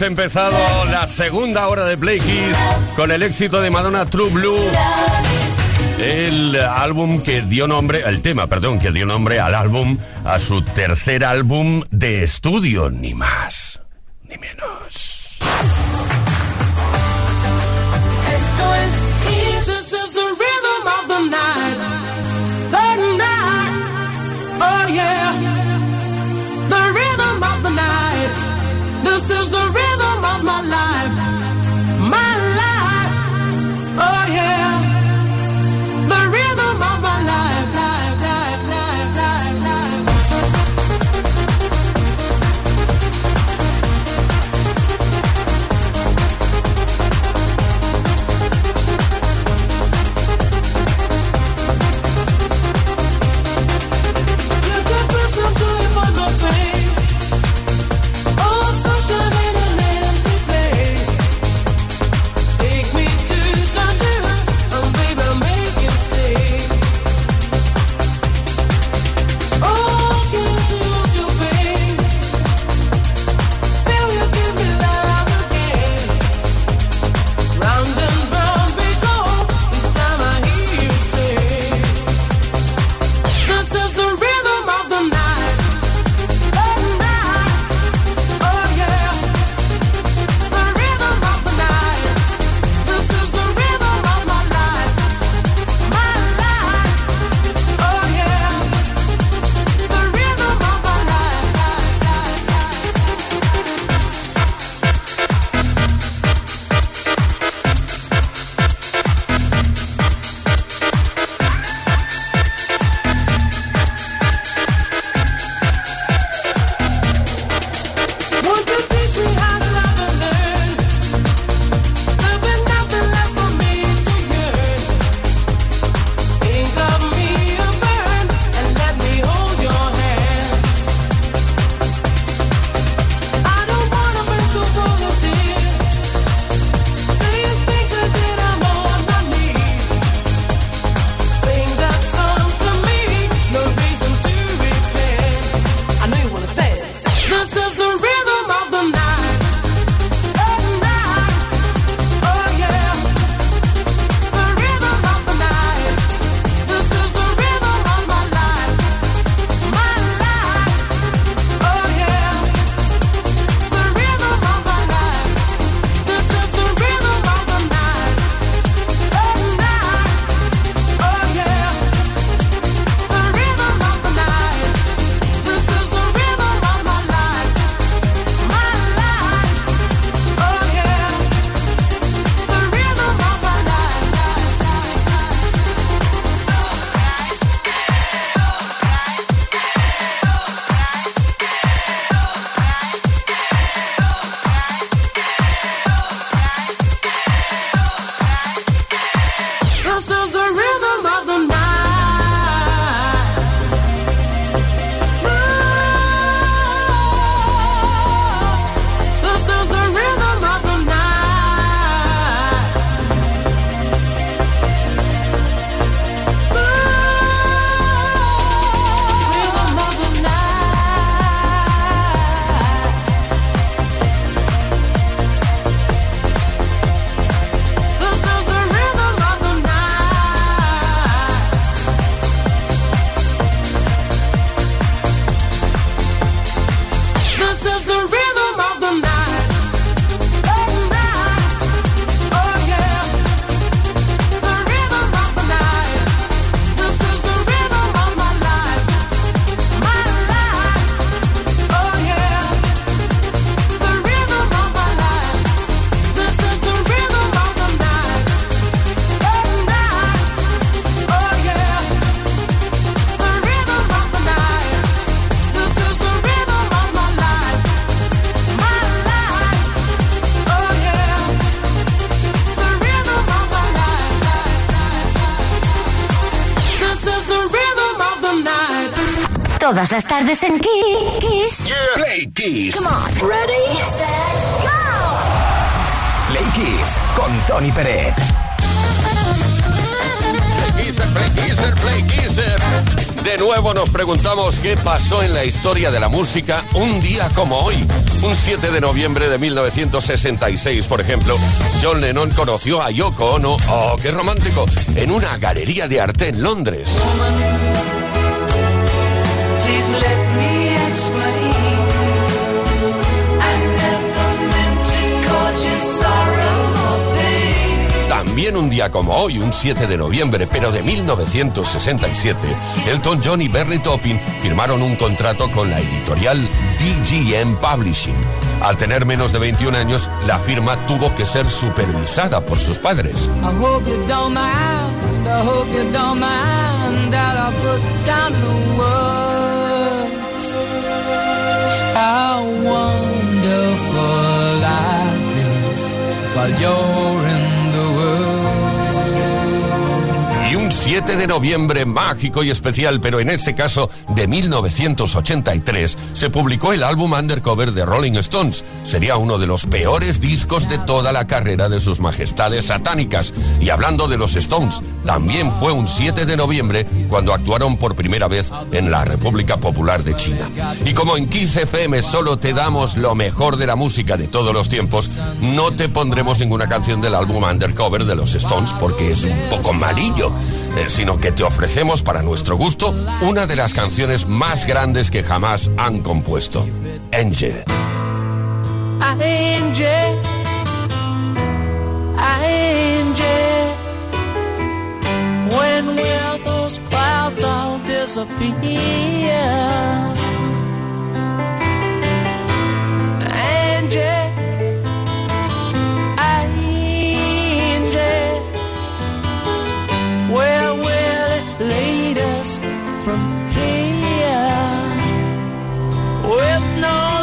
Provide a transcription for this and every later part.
hemos empezado la segunda hora de Play con el éxito de Madonna True Blue. El álbum que dio nombre, el tema, perdón, que dio nombre al álbum, a su tercer álbum de estudio, ni más. todas las tardes en Kiss. Play Kiss. Come on. Ready, set, go. Play con Tony Pérez. Play Kisser, Play Kisser, Play De nuevo nos preguntamos qué pasó en la historia de la música un día como hoy. Un 7 de noviembre de 1966, por ejemplo, John Lennon conoció a Yoko Ono, oh, qué romántico, en una galería de arte en Londres. También un día como hoy, un 7 de noviembre, pero de 1967, Elton John y Berry Topping firmaron un contrato con la editorial DGM Publishing. Al tener menos de 21 años, la firma tuvo que ser supervisada por sus padres. 7 de noviembre mágico y especial, pero en este caso de 1983, se publicó el álbum Undercover de Rolling Stones. Sería uno de los peores discos de toda la carrera de sus majestades satánicas. Y hablando de los Stones, también fue un 7 de noviembre cuando actuaron por primera vez en la República Popular de China. Y como en Kiss FM solo te damos lo mejor de la música de todos los tiempos, no te pondremos ninguna canción del álbum Undercover de los Stones porque es un poco malillo, eh, sino que te ofrecemos para nuestro gusto una de las canciones más grandes que jamás han compuesto. Angel. Angel, Angel, when will those clouds all disappear? know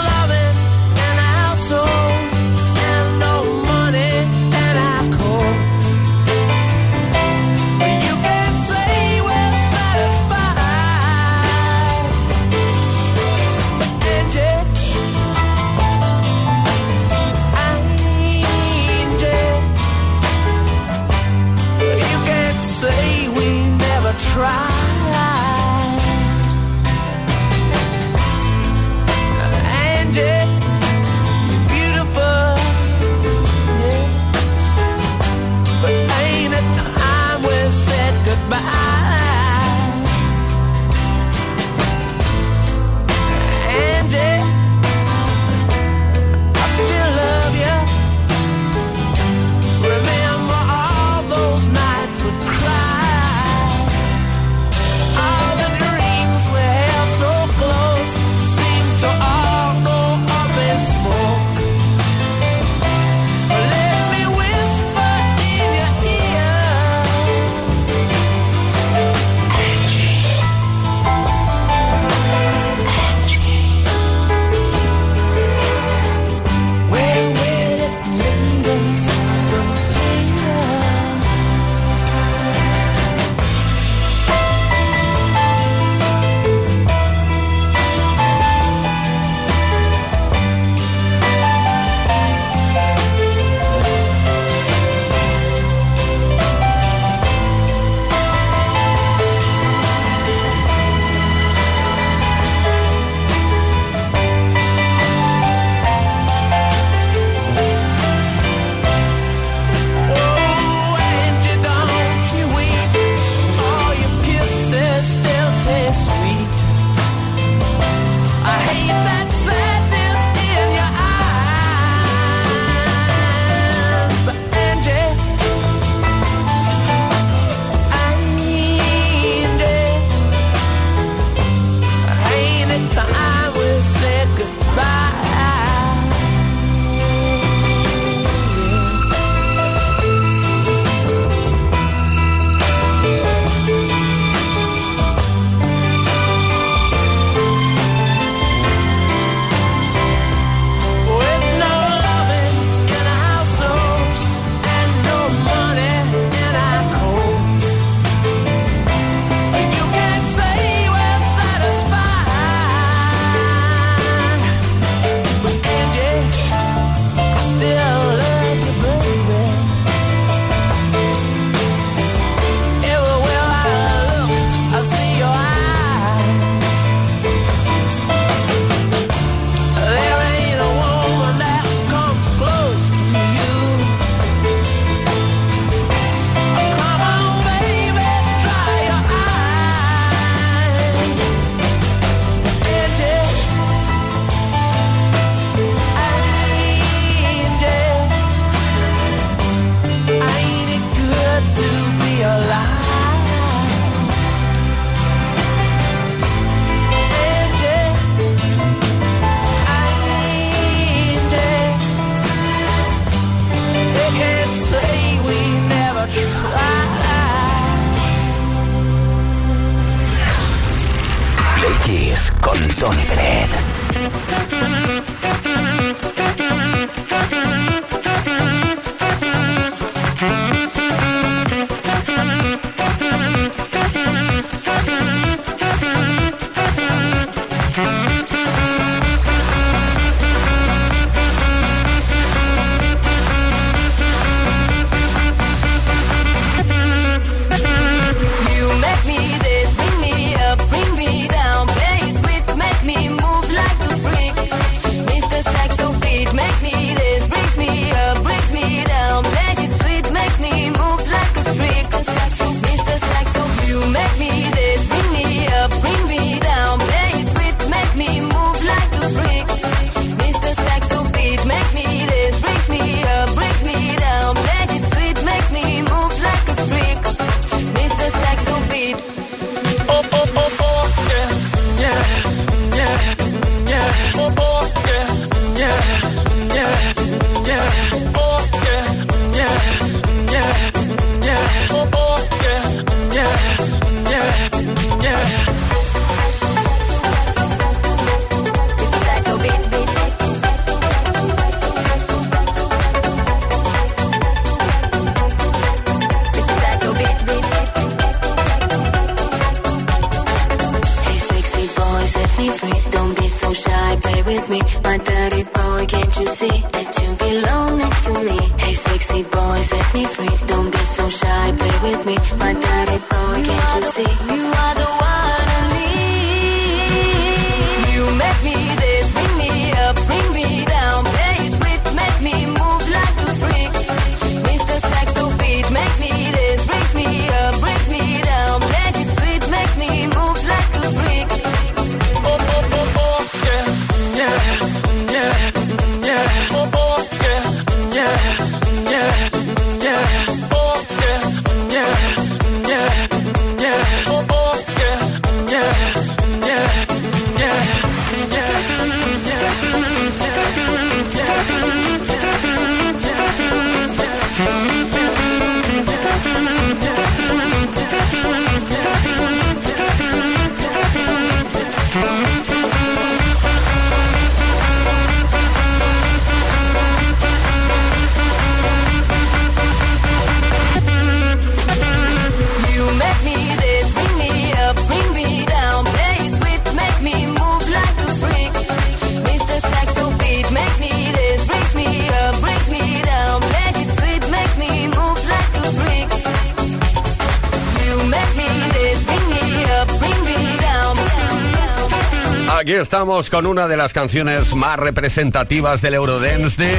Con una de las canciones más representativas del Eurodance de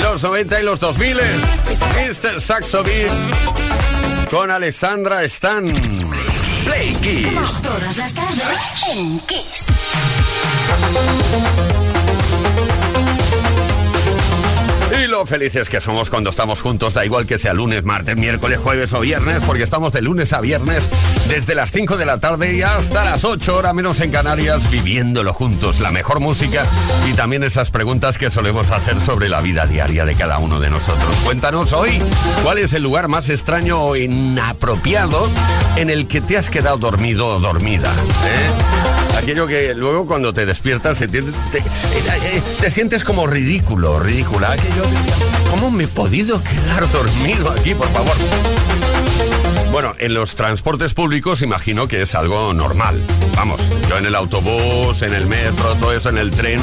los 90 y los 2000. Mr. Saxo Beat con Alessandra Stan. Play Kiss. Todas las tardes en Kiss. Y lo felices que somos cuando estamos juntos, da igual que sea lunes, martes, miércoles, jueves o viernes, porque estamos de lunes a viernes desde las 5 de la tarde y hasta las 8 horas menos en Canarias, viviéndolo juntos, la mejor música y también esas preguntas que solemos hacer sobre la vida diaria de cada uno de nosotros. Cuéntanos hoy cuál es el lugar más extraño o inapropiado en el que te has quedado dormido o dormida. ¿eh? Aquello que luego cuando te despiertas tiende- te, eh, eh, te sientes como ridículo, ridícula. ¿Cómo me he podido quedar dormido aquí, por favor? Bueno, en los transportes públicos imagino que es algo normal. Vamos, yo en el autobús, en el metro, todo eso, en el tren,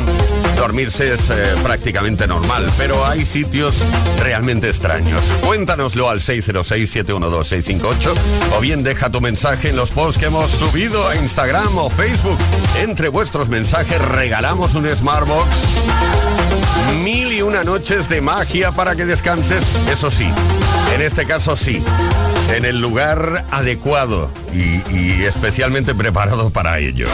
dormirse es eh, prácticamente normal, pero hay sitios realmente extraños. Cuéntanoslo al 606-712-658 o bien deja tu mensaje en los posts que hemos subido a Instagram o Facebook. Entre vuestros mensajes regalamos un Smartbox Mil y una noches de magia para que descanses, eso sí, en este caso sí, en el lugar adecuado y, especialmente preparado para ello.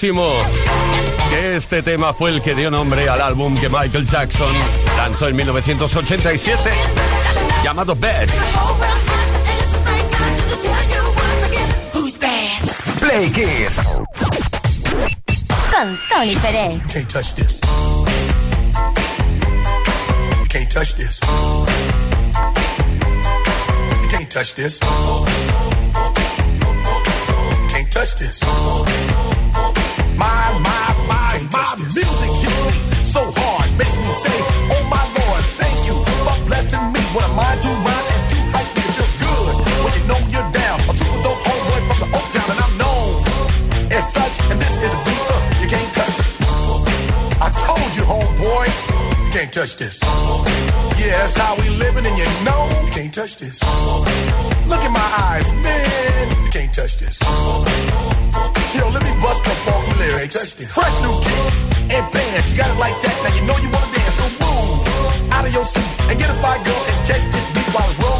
buenísimo. Este tema fue el que dio nombre al álbum que Michael Jackson lanzó en 1987, llamado Bad. Play Kiss. Con Tony Pérez. Can't touch this. Can't touch this. Can't touch this. Can't touch this. My, my, my, my music hits me so hard. Makes me say, oh my Lord, thank you for blessing me. When I mind you run and do hype me, it feels good. When you know you're down, a super dope homeboy from the Oak Town, and I'm known as such. And this is a beat up you can't touch. I told you, homeboy, you can't touch this. Yeah, that's how we living, and you know you can't touch this. Look in my eyes, man, you can't touch this lyrics. Fresh new kicks and bands. You got it like that. Now you know you wanna dance. So move out of your seat and get a fire girl and catch this beat while it's rolling.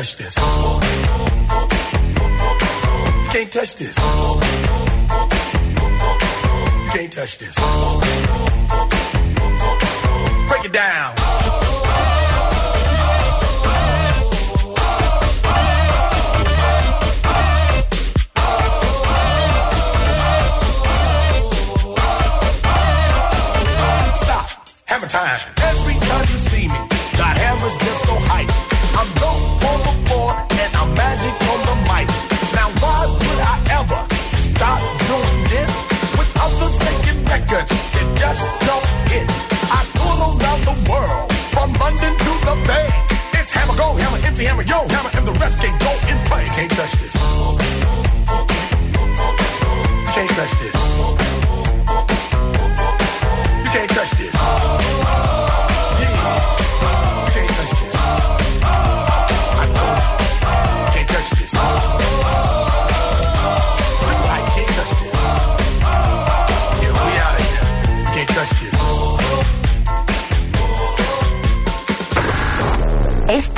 Touch this. You can't touch this. You can't touch this. Break it down. Stop. Hammer time. Every time you see me, the hammer's just just don't hit? I tour around the world from London to the Bay. It's hammer go, hammer empty, hammer yo, hammer, and the rest can't go in play. Can't touch this. Can't touch this.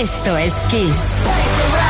Esto es Kiss.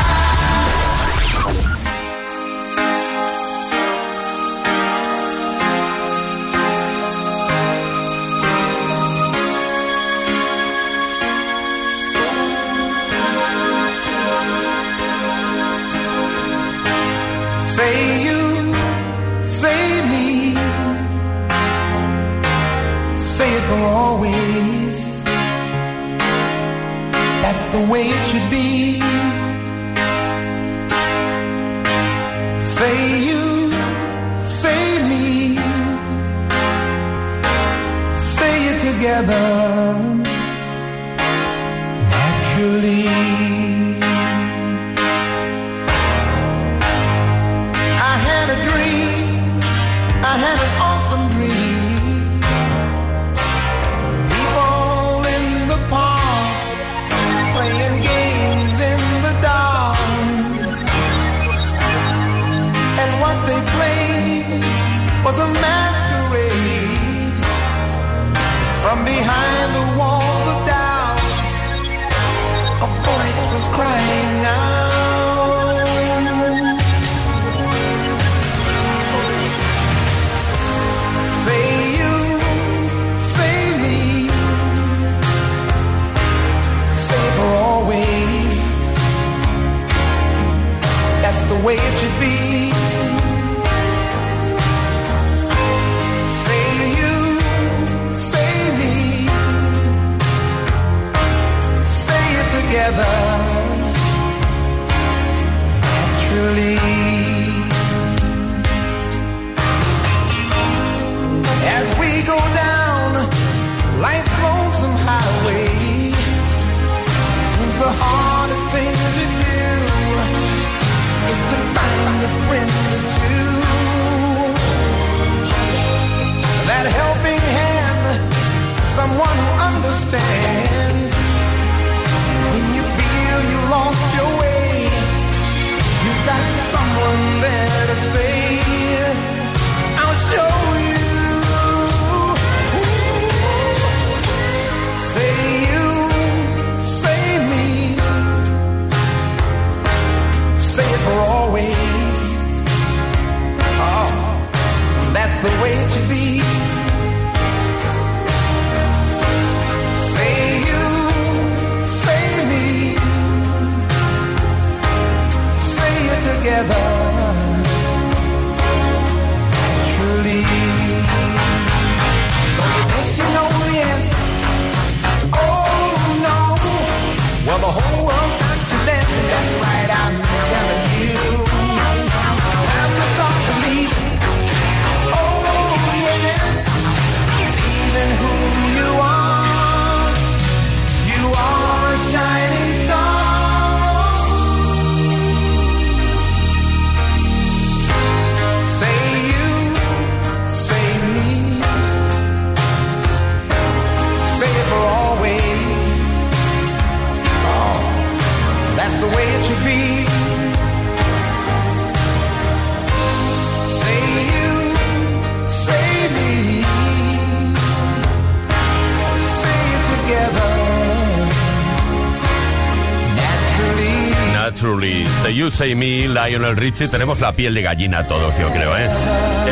Say You Say Me, Lionel Richie, tenemos la piel de gallina todos, yo creo, ¿eh?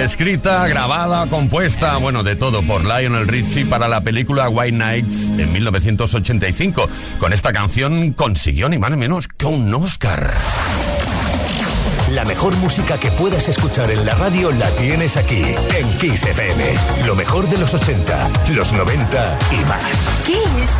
Escrita, grabada, compuesta, bueno, de todo por Lionel Richie para la película White Nights en 1985. Con esta canción consiguió ni más ni menos que un Oscar. La mejor música que puedas escuchar en la radio la tienes aquí, en Kiss FM. Lo mejor de los 80, los 90 y más. Kiss.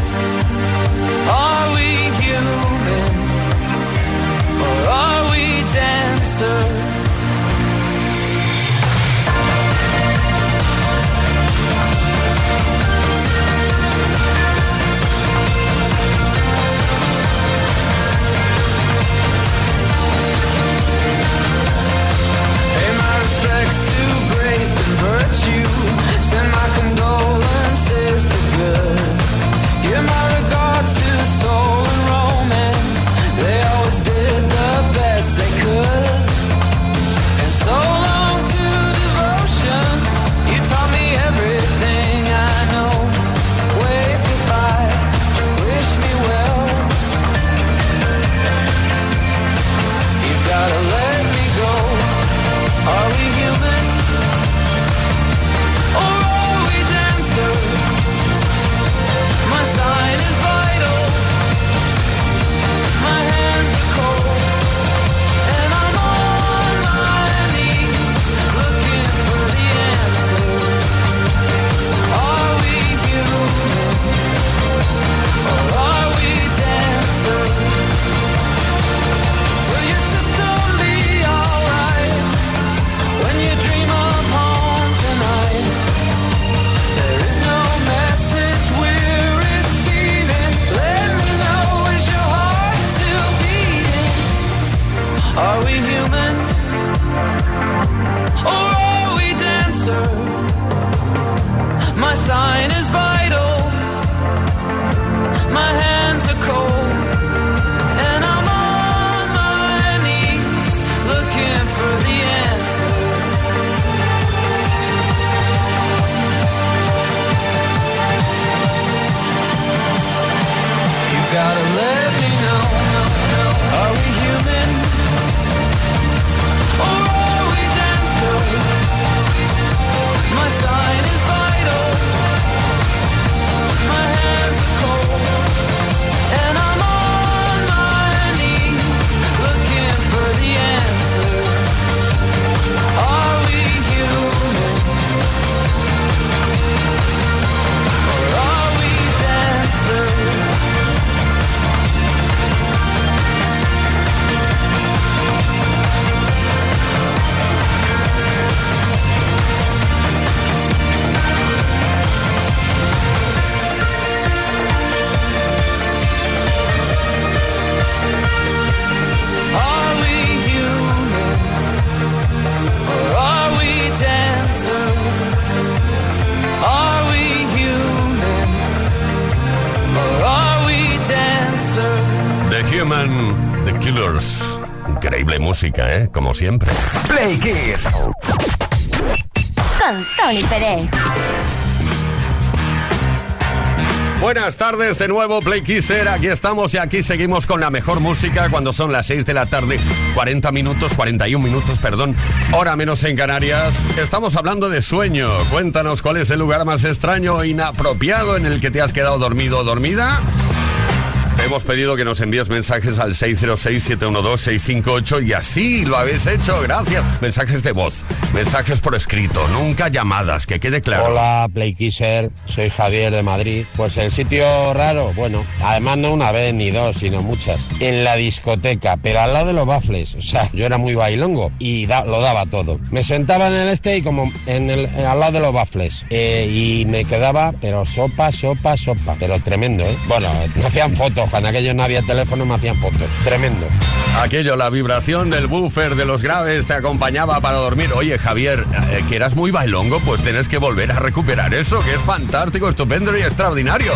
My sign is vital. My The Killers. Increíble música, ¿eh? Como siempre. Play Kiss. Con Tony Pérez. Buenas tardes de nuevo, Play Kisser. Aquí estamos y aquí seguimos con la mejor música cuando son las 6 de la tarde, 40 minutos, 41 minutos, perdón, hora menos en Canarias. Estamos hablando de sueño. Cuéntanos cuál es el lugar más extraño o inapropiado en el que te has quedado dormido o dormida. Hemos pedido que nos envíes mensajes al 606-712-658 y así lo habéis hecho, gracias. Mensajes de voz, mensajes por escrito, nunca llamadas, que quede claro. Hola, Playkisser, soy Javier de Madrid. Pues el sitio raro, bueno, además no una vez ni dos, sino muchas. En la discoteca, pero al lado de los bafles. O sea, yo era muy bailongo y da- lo daba todo. Me sentaba en el este y como en el, al lado de los bafles. Eh, y me quedaba, pero sopa, sopa, sopa. Pero tremendo, ¿eh? Bueno, me hacían fotos, cuando aquello no había teléfono me hacían fotos. Tremendo. Aquello, la vibración del buffer de los graves te acompañaba para dormir. Oye, Javier, eh, que eras muy bailongo, pues tienes que volver a recuperar eso, que es fantástico, estupendo y extraordinario.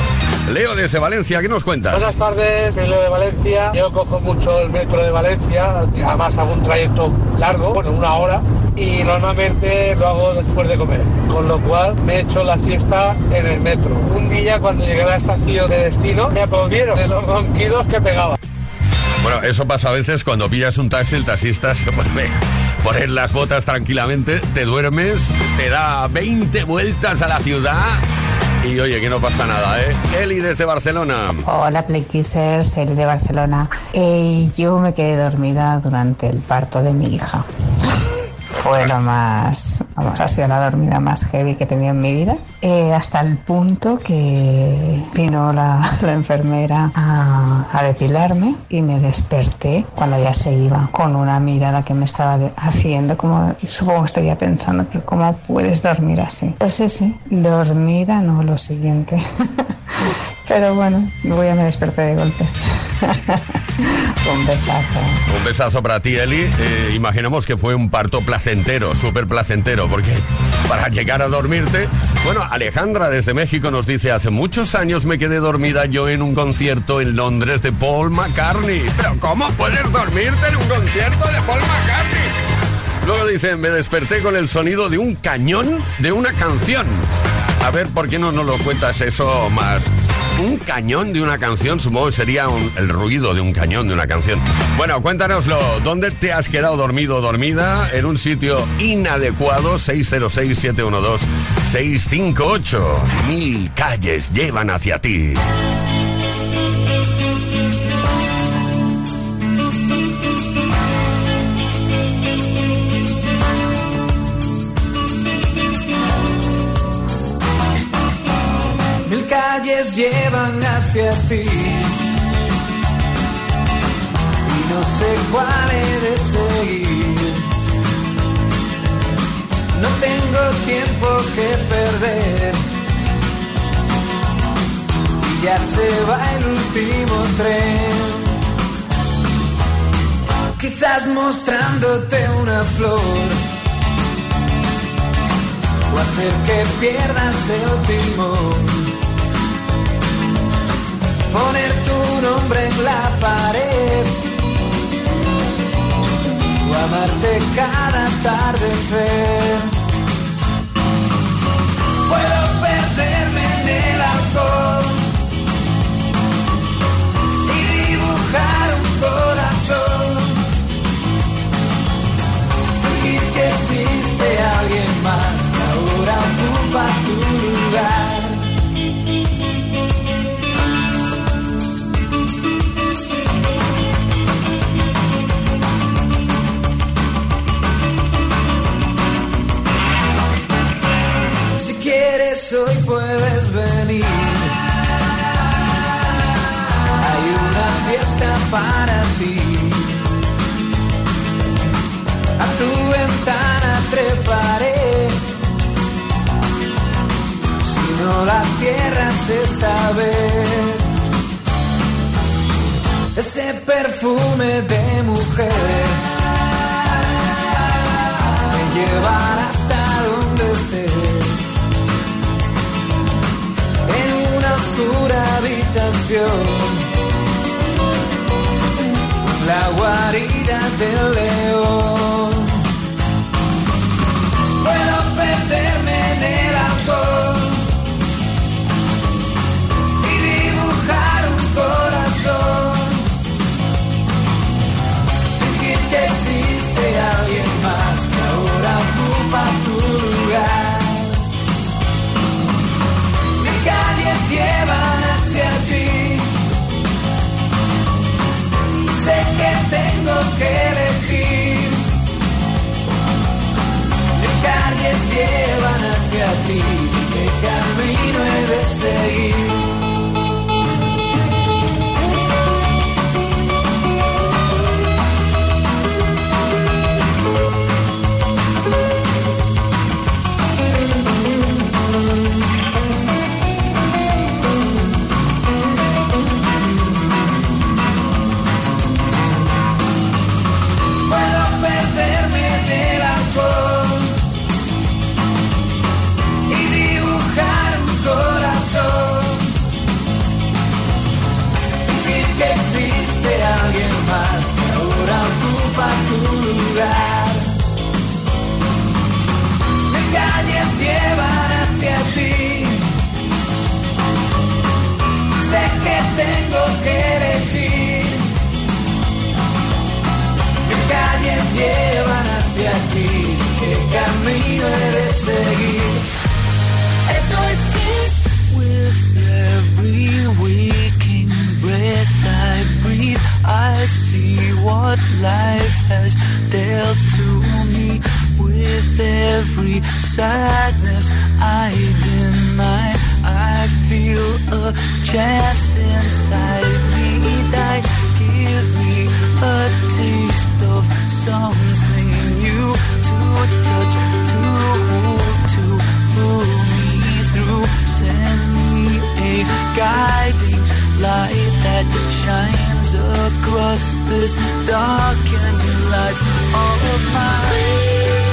Leo desde Valencia, ¿qué nos cuentas? Buenas tardes, soy Leo de Valencia. Yo cojo mucho el metro de Valencia, además hago un trayecto largo, bueno, una hora, y normalmente lo hago después de comer. Con lo cual me he hecho la siesta en el metro. Un día cuando llegué a la estación de destino me aplaudieron de los ronquidos que pegaba. Bueno, eso pasa a veces cuando pillas un taxi, el taxista se vuelve poner las botas tranquilamente, te duermes, te da 20 vueltas a la ciudad y oye, que no pasa nada, ¿eh? Eli desde Barcelona. Hola Playkissers, Eli de Barcelona. Eh, yo me quedé dormida durante el parto de mi hija. Fue lo más, vamos, ha sido la dormida más heavy que he tenido en mi vida. Eh, hasta el punto que vino la, la enfermera a, a depilarme y me desperté cuando ya se iba con una mirada que me estaba de- haciendo, como supongo que estaría pensando, pero ¿cómo puedes dormir así? Pues sí, dormida no, lo siguiente. Pero bueno, luego ya me desperté de golpe. Un besazo. Un besazo para ti, Eli. Eh, imaginamos que fue un parto placentero, súper placentero, porque para llegar a dormirte... Bueno, Alejandra desde México nos dice, hace muchos años me quedé dormida yo en un concierto en Londres de Paul McCartney. Pero ¿cómo puedes dormirte en un concierto de Paul McCartney? Luego dice, me desperté con el sonido de un cañón de una canción. A ver, ¿por qué no nos lo cuentas eso más? Un cañón de una canción, supongo que sería un- el ruido de un cañón de una canción. Bueno, cuéntanoslo. ¿Dónde te has quedado dormido o dormida? En un sitio inadecuado, 606-712-658. Mil calles llevan hacia ti. Calles llevan hacia ti. Y no sé cuál he de seguir. No tengo tiempo que perder. Y ya se va el último tren. Quizás mostrándote una flor o hacer que pierdas el timón. Poner tu nombre en la pared o amarte cada atardecer. Ventana treparé. Si no la cierras esta vez. Ese perfume de mujer me llevará hasta donde estés. En una oscura habitación lugar. say camino he de seguir? Esto es Kiss. With every waking breath I breathe, I see what life has dealt to me. With every sadness I deny, I feel a chance inside me die. Give me a taste of something new to touch, guiding light that shines across this darkened life of mine.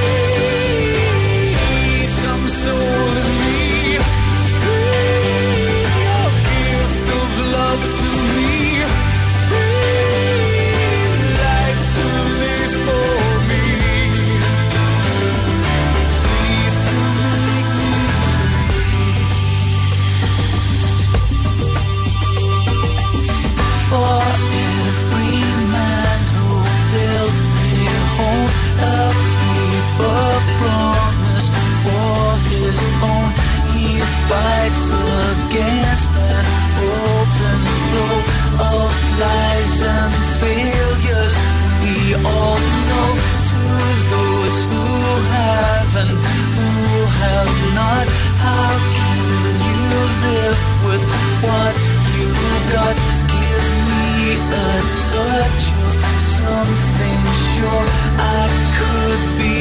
All know to those who have and who have not, how can you live with what you got? Give me a touch of something sure I could be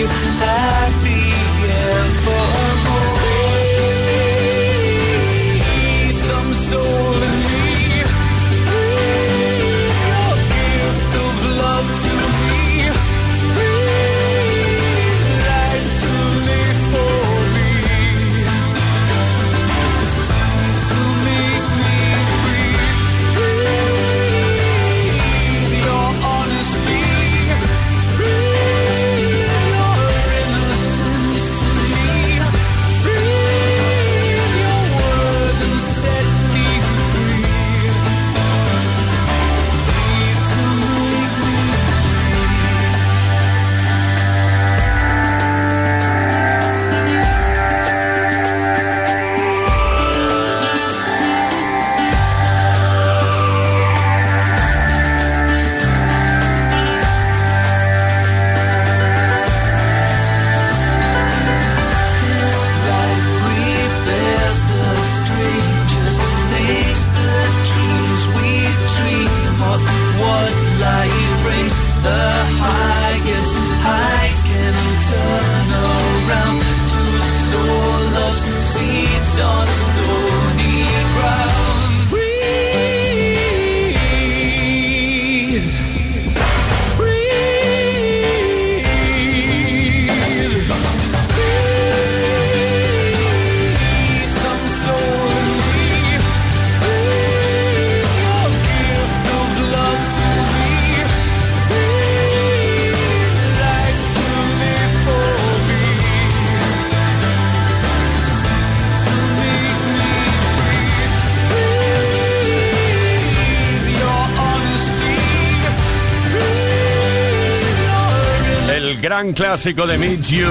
gran clásico de Midge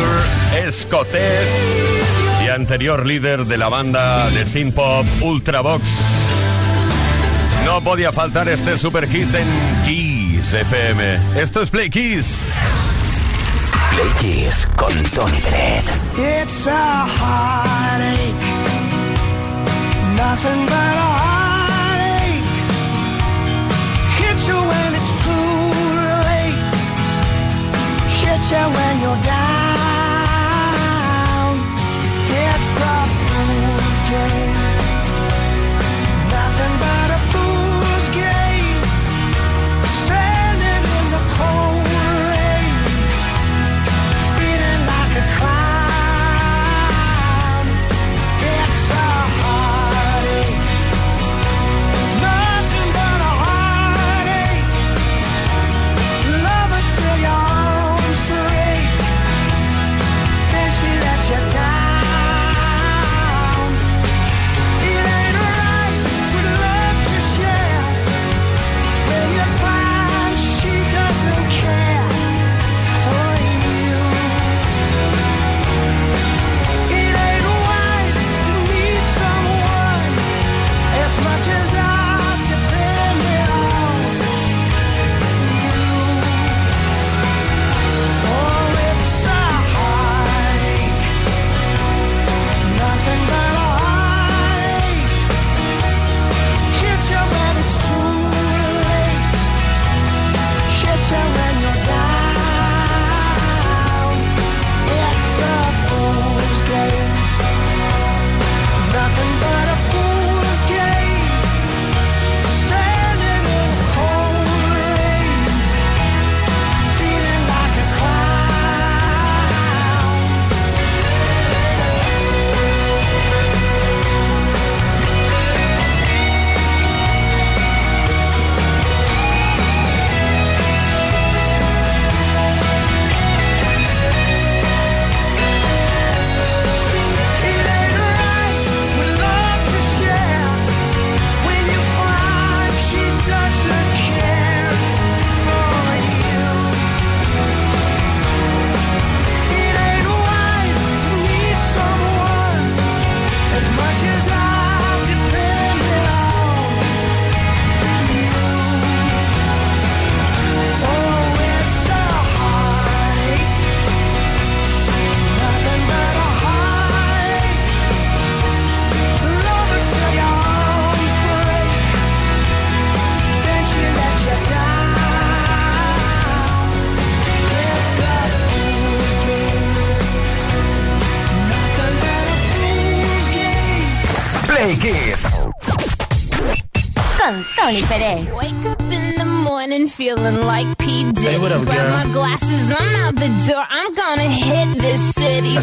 escocés y anterior líder de la banda de synth pop Ultravox. No podía faltar este super hit en Kiss FM. Esto es Play Kiss. Play Kiss con Tony Bennett. It's a heartache, nothing but a heartache. You when you're down.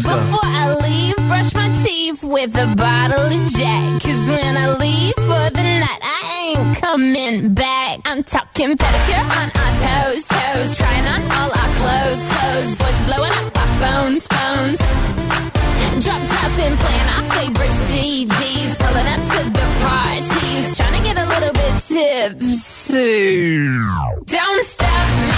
Before I leave, brush my teeth with a bottle of Jack. Cause when I leave for the night, I ain't coming back. I'm talking pedicure on our toes, toes. Trying on all our clothes, clothes. Boys blowing up our phones, phones. Dropped up and playing our favorite CDs. Pulling up to the parties. Trying to get a little bit tipsy. Don't stop me.